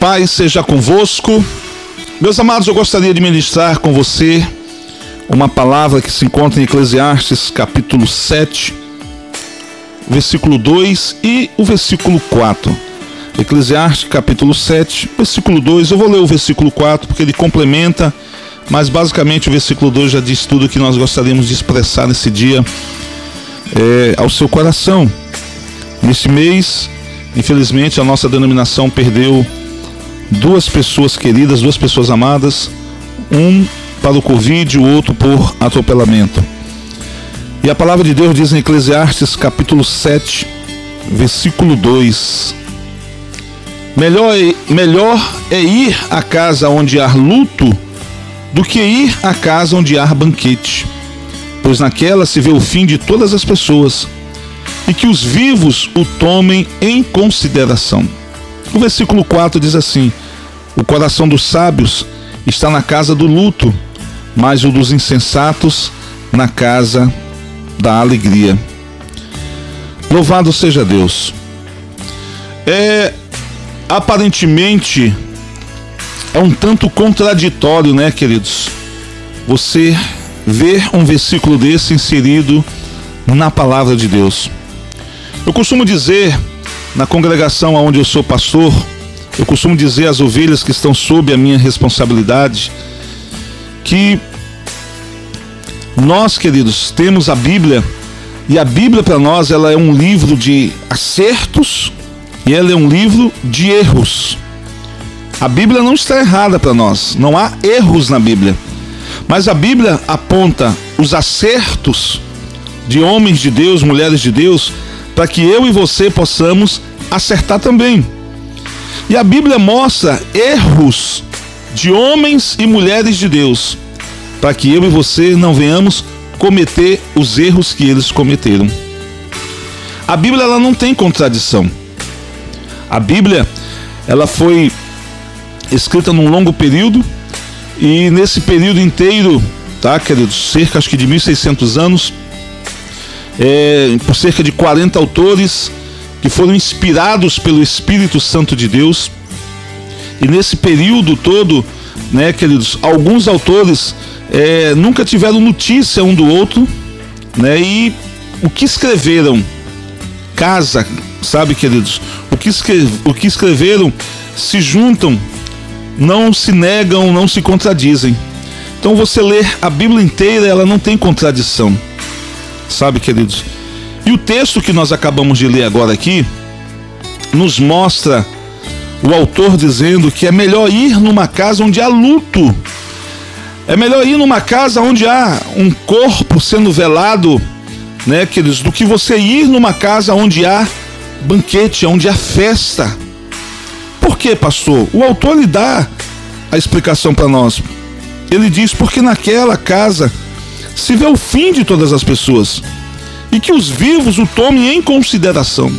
paz seja convosco. Meus amados, eu gostaria de ministrar com você uma palavra que se encontra em Eclesiastes capítulo 7, versículo 2 e o versículo 4. Eclesiastes capítulo 7, versículo 2. Eu vou ler o versículo 4 porque ele complementa, mas basicamente o versículo 2 já diz tudo que nós gostaríamos de expressar nesse dia é, ao seu coração. Nesse mês, infelizmente, a nossa denominação perdeu duas pessoas queridas, duas pessoas amadas, um para o Covid, o outro por atropelamento. E a palavra de Deus diz em Eclesiastes capítulo 7, versículo 2: Melhor é, melhor é ir à casa onde há luto do que ir à casa onde há banquete, pois naquela se vê o fim de todas as pessoas, e que os vivos o tomem em consideração. O versículo 4 diz assim: O coração dos sábios está na casa do luto, mas o dos insensatos na casa da alegria. Louvado seja Deus. É aparentemente é um tanto contraditório, né, queridos? Você ver um versículo desse inserido na palavra de Deus. Eu costumo dizer na congregação onde eu sou pastor, eu costumo dizer às ovelhas que estão sob a minha responsabilidade que nós, queridos, temos a Bíblia e a Bíblia para nós ela é um livro de acertos e ela é um livro de erros. A Bíblia não está errada para nós, não há erros na Bíblia. Mas a Bíblia aponta os acertos de homens de Deus, mulheres de Deus, para que eu e você possamos acertar também. E a Bíblia mostra erros de homens e mulheres de Deus, para que eu e você não venhamos cometer os erros que eles cometeram. A Bíblia ela não tem contradição. A Bíblia ela foi escrita num longo período e nesse período inteiro, tá, queridos, cerca acho que de 1600 anos, é, por cerca de 40 autores que foram inspirados pelo Espírito Santo de Deus. E nesse período todo, né, queridos, alguns autores é, nunca tiveram notícia um do outro, né? E o que escreveram casa, sabe, queridos? O que, o que escreveram se juntam, não se negam, não se contradizem. Então você ler a Bíblia inteira, ela não tem contradição. Sabe, queridos? E o texto que nós acabamos de ler agora aqui nos mostra o autor dizendo que é melhor ir numa casa onde há luto. É melhor ir numa casa onde há um corpo sendo velado, né, queridos, do que você ir numa casa onde há banquete, onde há festa. Por quê, pastor? O autor lhe dá a explicação para nós. Ele diz: porque naquela casa se vê o fim de todas as pessoas e que os vivos o tomem em consideração.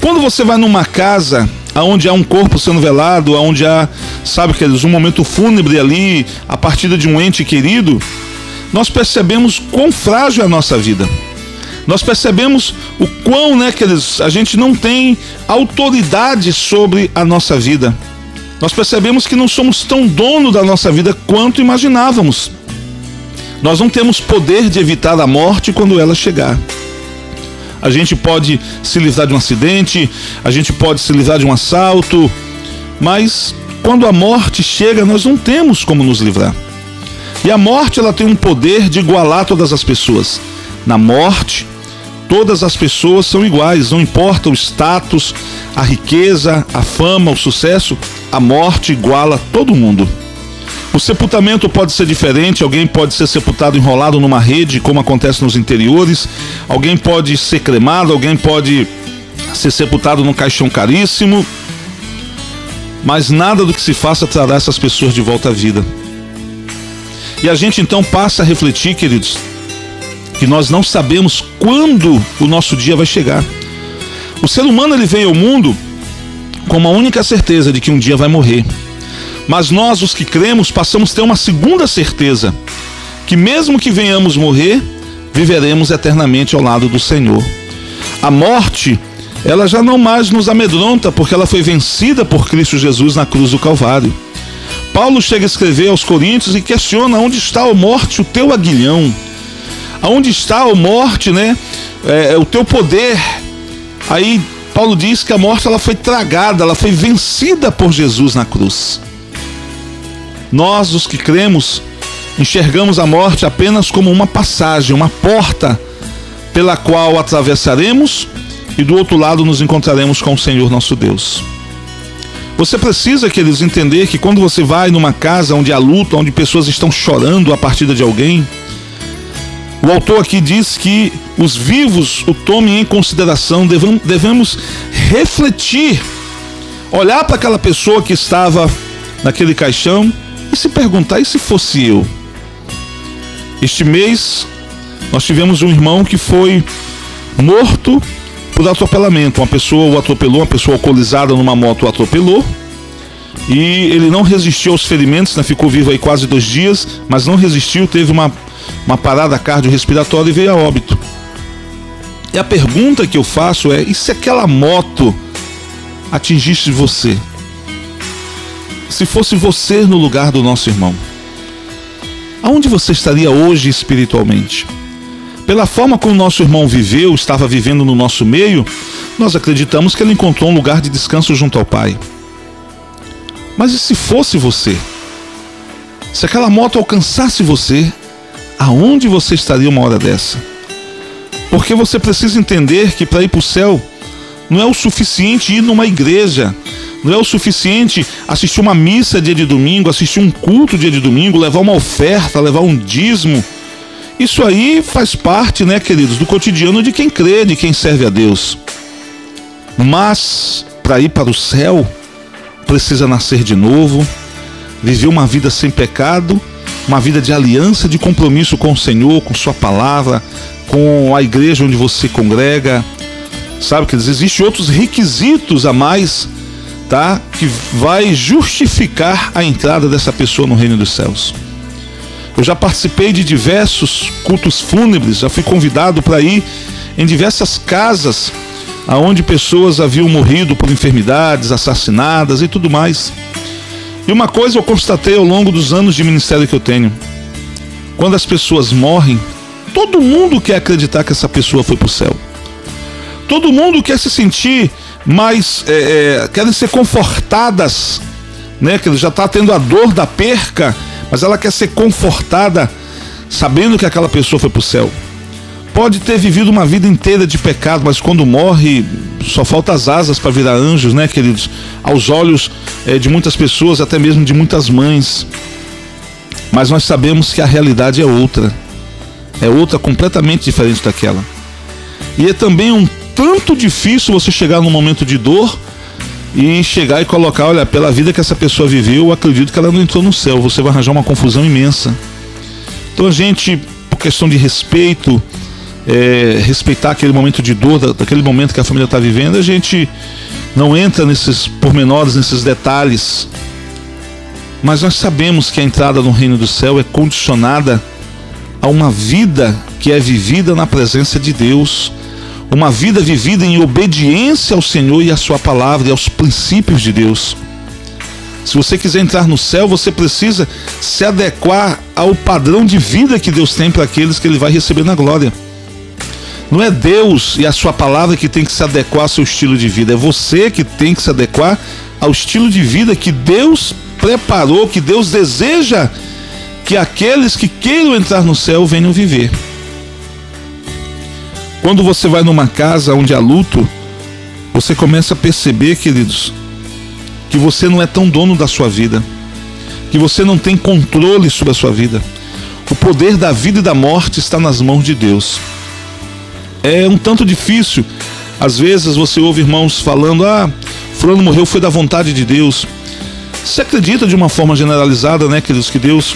Quando você vai numa casa onde há um corpo sendo velado, onde há, sabe, queridos, um momento fúnebre ali, a partida de um ente querido, nós percebemos quão frágil é a nossa vida. Nós percebemos o quão, né, queridos, a gente não tem autoridade sobre a nossa vida. Nós percebemos que não somos tão dono da nossa vida quanto imaginávamos. Nós não temos poder de evitar a morte quando ela chegar. A gente pode se livrar de um acidente, a gente pode se livrar de um assalto, mas quando a morte chega, nós não temos como nos livrar. E a morte ela tem um poder de igualar todas as pessoas. Na morte, todas as pessoas são iguais, não importa o status, a riqueza, a fama, o sucesso, a morte iguala todo mundo. O sepultamento pode ser diferente, alguém pode ser sepultado enrolado numa rede, como acontece nos interiores, alguém pode ser cremado, alguém pode ser sepultado num caixão caríssimo, mas nada do que se faça trará essas pessoas de volta à vida. E a gente então passa a refletir, queridos, que nós não sabemos quando o nosso dia vai chegar. O ser humano ele veio ao mundo com uma única certeza de que um dia vai morrer. Mas nós, os que cremos, passamos a ter uma segunda certeza: que mesmo que venhamos morrer, viveremos eternamente ao lado do Senhor. A morte, ela já não mais nos amedronta porque ela foi vencida por Cristo Jesus na cruz do Calvário. Paulo chega a escrever aos Coríntios e questiona onde está a morte, o teu aguilhão. Aonde está a morte, né? É, é, o teu poder. Aí Paulo diz que a morte ela foi tragada, ela foi vencida por Jesus na cruz. Nós, os que cremos, enxergamos a morte apenas como uma passagem, uma porta pela qual atravessaremos e do outro lado nos encontraremos com o Senhor nosso Deus. Você precisa, queridos, entender que quando você vai numa casa onde há luta, onde pessoas estão chorando a partida de alguém, o autor aqui diz que os vivos o tomem em consideração, devemos refletir, olhar para aquela pessoa que estava naquele caixão se perguntar: e se fosse eu? Este mês nós tivemos um irmão que foi morto por atropelamento. Uma pessoa o atropelou, uma pessoa alcoolizada numa moto o atropelou. E ele não resistiu aos ferimentos, né? ficou vivo aí quase dois dias, mas não resistiu, teve uma, uma parada cardiorrespiratória e veio a óbito. E a pergunta que eu faço é: e se aquela moto atingisse você? Se fosse você no lugar do nosso irmão, aonde você estaria hoje espiritualmente? Pela forma como nosso irmão viveu, estava vivendo no nosso meio, nós acreditamos que ele encontrou um lugar de descanso junto ao Pai. Mas e se fosse você? Se aquela moto alcançasse você, aonde você estaria uma hora dessa? Porque você precisa entender que para ir para o céu não é o suficiente ir numa igreja, não é o suficiente assistir uma missa dia de domingo, assistir um culto dia de domingo, levar uma oferta, levar um dízimo isso aí faz parte, né, queridos, do cotidiano de quem crê, de quem serve a Deus. Mas para ir para o céu, precisa nascer de novo, viver uma vida sem pecado, uma vida de aliança, de compromisso com o Senhor, com Sua palavra, com a igreja onde você congrega. Sabe que existem outros requisitos a mais, tá? Que vai justificar a entrada dessa pessoa no reino dos céus. Eu já participei de diversos cultos fúnebres, já fui convidado para ir em diversas casas aonde pessoas haviam morrido por enfermidades, assassinadas e tudo mais. E uma coisa eu constatei ao longo dos anos de ministério que eu tenho: quando as pessoas morrem, todo mundo quer acreditar que essa pessoa foi para o céu. Todo mundo quer se sentir mais, é, é, querem ser confortadas, né? Que já está tendo a dor da perca mas ela quer ser confortada sabendo que aquela pessoa foi para o céu. Pode ter vivido uma vida inteira de pecado, mas quando morre, só falta as asas para virar anjos, né, queridos? Aos olhos é, de muitas pessoas, até mesmo de muitas mães. Mas nós sabemos que a realidade é outra. É outra completamente diferente daquela. E é também um tanto difícil você chegar num momento de dor e chegar e colocar, olha, pela vida que essa pessoa viveu, eu acredito que ela não entrou no céu. Você vai arranjar uma confusão imensa. Então a gente, por questão de respeito, é, respeitar aquele momento de dor, daquele momento que a família está vivendo, a gente não entra nesses pormenores, nesses detalhes. Mas nós sabemos que a entrada no reino do céu é condicionada a uma vida que é vivida na presença de Deus uma vida vivida em obediência ao Senhor e à Sua palavra e aos princípios de Deus. Se você quiser entrar no céu, você precisa se adequar ao padrão de vida que Deus tem para aqueles que Ele vai receber na glória. Não é Deus e a Sua palavra que tem que se adequar ao seu estilo de vida, é você que tem que se adequar ao estilo de vida que Deus preparou, que Deus deseja que aqueles que queiram entrar no céu venham viver. Quando você vai numa casa onde há luto, você começa a perceber, queridos, que você não é tão dono da sua vida, que você não tem controle sobre a sua vida. O poder da vida e da morte está nas mãos de Deus. É um tanto difícil. Às vezes você ouve irmãos falando: "Ah, fulano morreu foi da vontade de Deus". Você acredita de uma forma generalizada, né, queridos, que Deus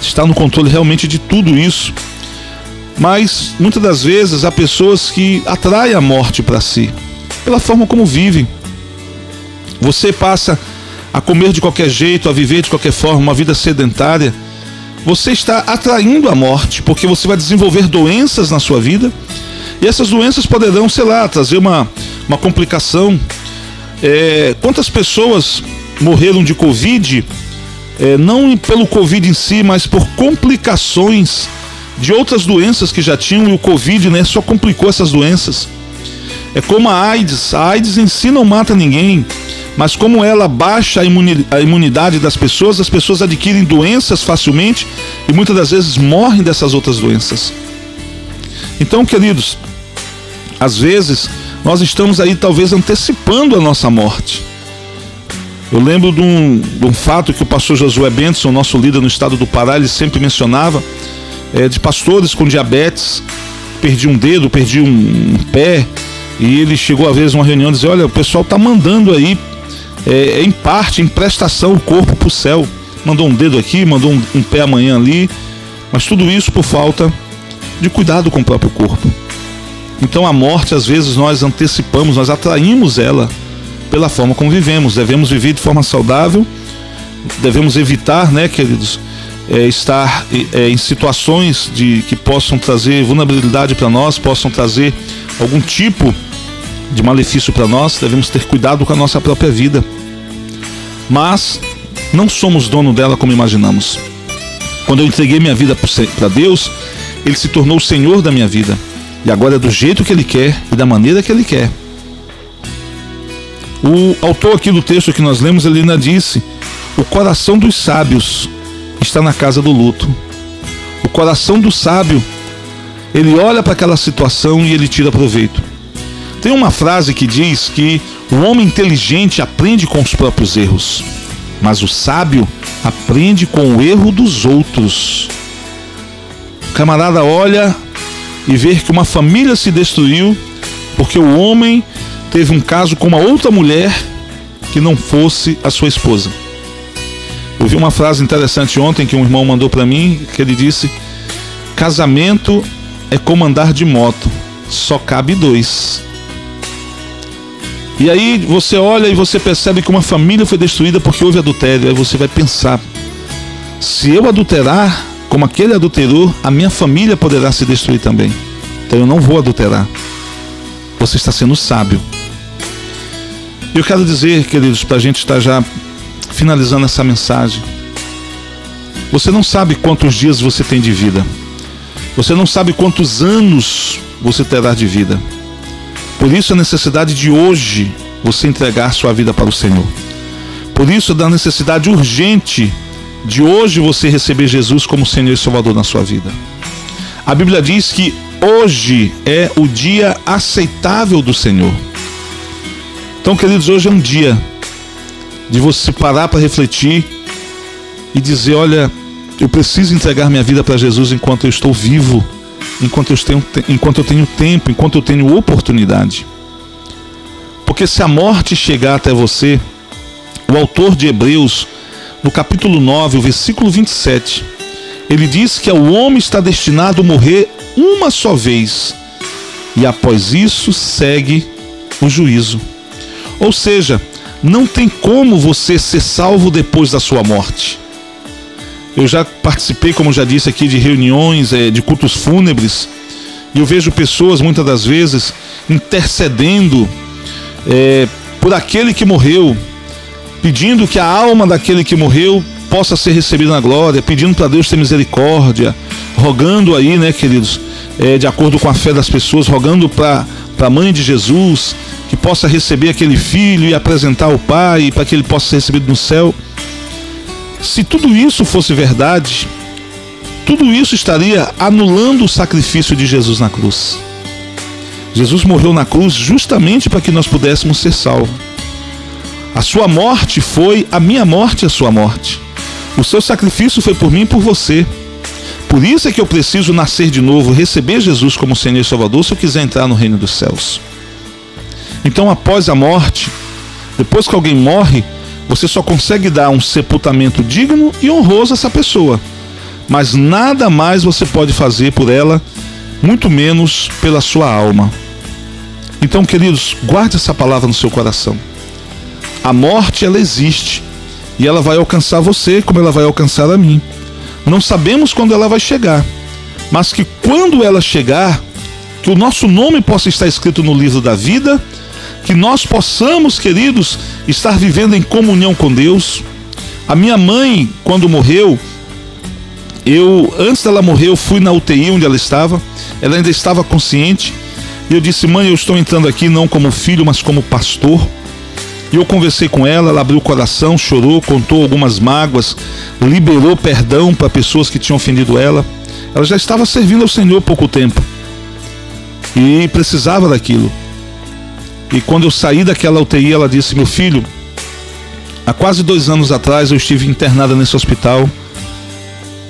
está no controle realmente de tudo isso? Mas muitas das vezes há pessoas que atraem a morte para si, pela forma como vivem. Você passa a comer de qualquer jeito, a viver de qualquer forma, uma vida sedentária. Você está atraindo a morte, porque você vai desenvolver doenças na sua vida. E essas doenças poderão, sei lá, trazer uma uma complicação. É, quantas pessoas morreram de Covid, é, não pelo Covid em si, mas por complicações de outras doenças que já tinham e o Covid né, só complicou essas doenças. É como a AIDS, a AIDS em si não mata ninguém, mas como ela baixa a imunidade das pessoas, as pessoas adquirem doenças facilmente e muitas das vezes morrem dessas outras doenças. Então, queridos, às vezes nós estamos aí talvez antecipando a nossa morte. Eu lembro de um, de um fato que o pastor Josué Benson, nosso líder no estado do Pará, ele sempre mencionava, é, de pastores com diabetes, perdi um dedo, perdi um, pé, e ele chegou a vez uma reunião e disse, olha, o pessoal está mandando aí, é, em parte, em prestação, o corpo para o céu. Mandou um dedo aqui, mandou um, um pé amanhã ali, mas tudo isso por falta de cuidado com o próprio corpo. Então a morte, às vezes, nós antecipamos, nós atraímos ela pela forma como vivemos. Devemos viver de forma saudável, devemos evitar, né, queridos, é, estar é, em situações de que possam trazer vulnerabilidade para nós, possam trazer algum tipo de malefício para nós. Devemos ter cuidado com a nossa própria vida. Mas não somos dono dela como imaginamos. Quando eu entreguei minha vida para Deus, Ele se tornou o Senhor da minha vida. E agora é do jeito que Ele quer e da maneira que Ele quer. O autor aqui do texto que nós lemos, ele ainda disse: O coração dos sábios está na casa do luto. O coração do sábio, ele olha para aquela situação e ele tira proveito. Tem uma frase que diz que o homem inteligente aprende com os próprios erros, mas o sábio aprende com o erro dos outros. O camarada olha e vê que uma família se destruiu porque o homem teve um caso com uma outra mulher que não fosse a sua esposa. Eu vi uma frase interessante ontem que um irmão mandou para mim, que ele disse: Casamento é como andar de moto, só cabe dois. E aí você olha e você percebe que uma família foi destruída porque houve adultério. Aí você vai pensar: se eu adulterar como aquele adulterou, a minha família poderá se destruir também. Então eu não vou adulterar. Você está sendo sábio. Eu quero dizer, queridos, para a gente estar já finalizando essa mensagem. Você não sabe quantos dias você tem de vida. Você não sabe quantos anos você terá de vida. Por isso a necessidade de hoje você entregar sua vida para o Senhor. Por isso da necessidade urgente de hoje você receber Jesus como Senhor e Salvador na sua vida. A Bíblia diz que hoje é o dia aceitável do Senhor. Então, queridos, hoje é um dia de você parar para refletir e dizer: olha, eu preciso entregar minha vida para Jesus enquanto eu estou vivo, enquanto eu, tenho, enquanto eu tenho tempo, enquanto eu tenho oportunidade. Porque se a morte chegar até você, o autor de Hebreus, no capítulo 9, o versículo 27, ele diz que o homem está destinado a morrer uma só vez, e após isso segue o juízo. Ou seja, não tem como você ser salvo depois da sua morte. Eu já participei, como já disse aqui, de reuniões, é, de cultos fúnebres, e eu vejo pessoas muitas das vezes intercedendo é, por aquele que morreu, pedindo que a alma daquele que morreu possa ser recebida na glória, pedindo para Deus ter misericórdia, rogando aí, né, queridos, é, de acordo com a fé das pessoas, rogando para a mãe de Jesus, que possa receber aquele filho e apresentar ao Pai para que ele possa ser recebido no céu. Se tudo isso fosse verdade, tudo isso estaria anulando o sacrifício de Jesus na cruz. Jesus morreu na cruz justamente para que nós pudéssemos ser salvos. A sua morte foi a minha morte a sua morte. O seu sacrifício foi por mim e por você. Por isso é que eu preciso nascer de novo, receber Jesus como Senhor e Salvador se eu quiser entrar no reino dos céus. Então, após a morte, depois que alguém morre, você só consegue dar um sepultamento digno e honroso a essa pessoa. Mas nada mais você pode fazer por ela, muito menos pela sua alma. Então, queridos, guarde essa palavra no seu coração. A morte, ela existe. E ela vai alcançar você como ela vai alcançar a mim. Não sabemos quando ela vai chegar. Mas que quando ela chegar, que o nosso nome possa estar escrito no livro da vida que nós possamos, queridos, estar vivendo em comunhão com Deus. A minha mãe, quando morreu, eu antes dela morrer, eu fui na UTI onde ela estava. Ela ainda estava consciente. E eu disse: "Mãe, eu estou entrando aqui não como filho, mas como pastor". E eu conversei com ela, ela abriu o coração, chorou, contou algumas mágoas, liberou perdão para pessoas que tinham ofendido ela. Ela já estava servindo ao Senhor pouco tempo e precisava daquilo. E quando eu saí daquela UTI, ela disse: Meu filho, há quase dois anos atrás eu estive internada nesse hospital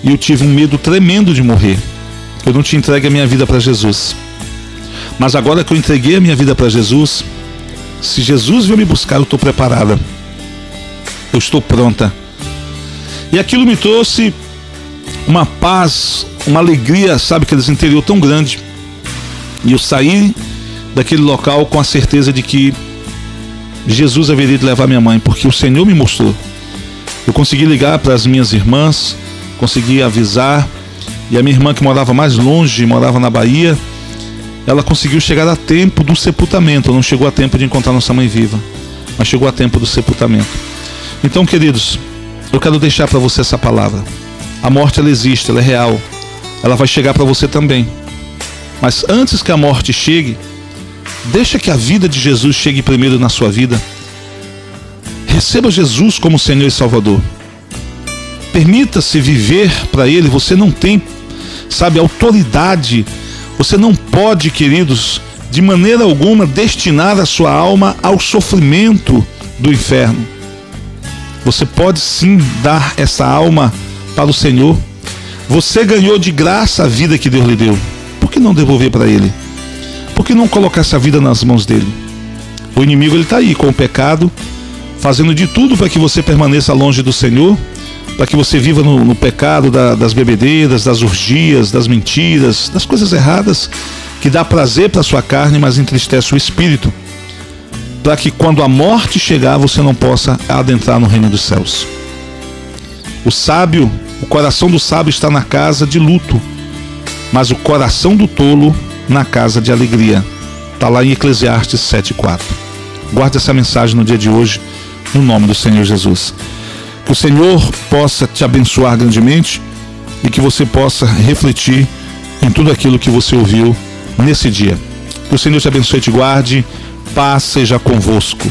e eu tive um medo tremendo de morrer. Eu não te entregue a minha vida para Jesus. Mas agora que eu entreguei a minha vida para Jesus, se Jesus veio me buscar, eu estou preparada. Eu estou pronta. E aquilo me trouxe uma paz, uma alegria, sabe, aqueles interior tão grande. E eu saí daquele local com a certeza de que Jesus haveria de levar minha mãe, porque o Senhor me mostrou. Eu consegui ligar para as minhas irmãs, consegui avisar, e a minha irmã que morava mais longe, morava na Bahia, ela conseguiu chegar a tempo do sepultamento, não chegou a tempo de encontrar nossa mãe viva, mas chegou a tempo do sepultamento. Então, queridos, eu quero deixar para você essa palavra. A morte ela existe, ela é real. Ela vai chegar para você também. Mas antes que a morte chegue, deixa que a vida de Jesus chegue primeiro na sua vida. Receba Jesus como Senhor e Salvador. Permita-se viver para Ele. Você não tem, sabe, autoridade você não pode, queridos, de maneira alguma destinar a sua alma ao sofrimento do inferno. Você pode sim dar essa alma para o Senhor. Você ganhou de graça a vida que Deus lhe deu. Por que não devolver para Ele? Por que não colocar essa vida nas mãos dele? O inimigo ele está aí com o pecado, fazendo de tudo para que você permaneça longe do Senhor, para que você viva no, no pecado da, das bebedeiras, das urgias, das mentiras, das coisas erradas, que dá prazer para sua carne, mas entristece o espírito, para que quando a morte chegar você não possa adentrar no reino dos céus. O sábio, o coração do sábio está na casa de luto, mas o coração do tolo na casa de alegria. Está lá em Eclesiastes 7,4. Guarde essa mensagem no dia de hoje, no nome do Senhor Jesus. Que o Senhor possa te abençoar grandemente e que você possa refletir em tudo aquilo que você ouviu nesse dia. Que o Senhor te abençoe e te guarde. Paz seja convosco.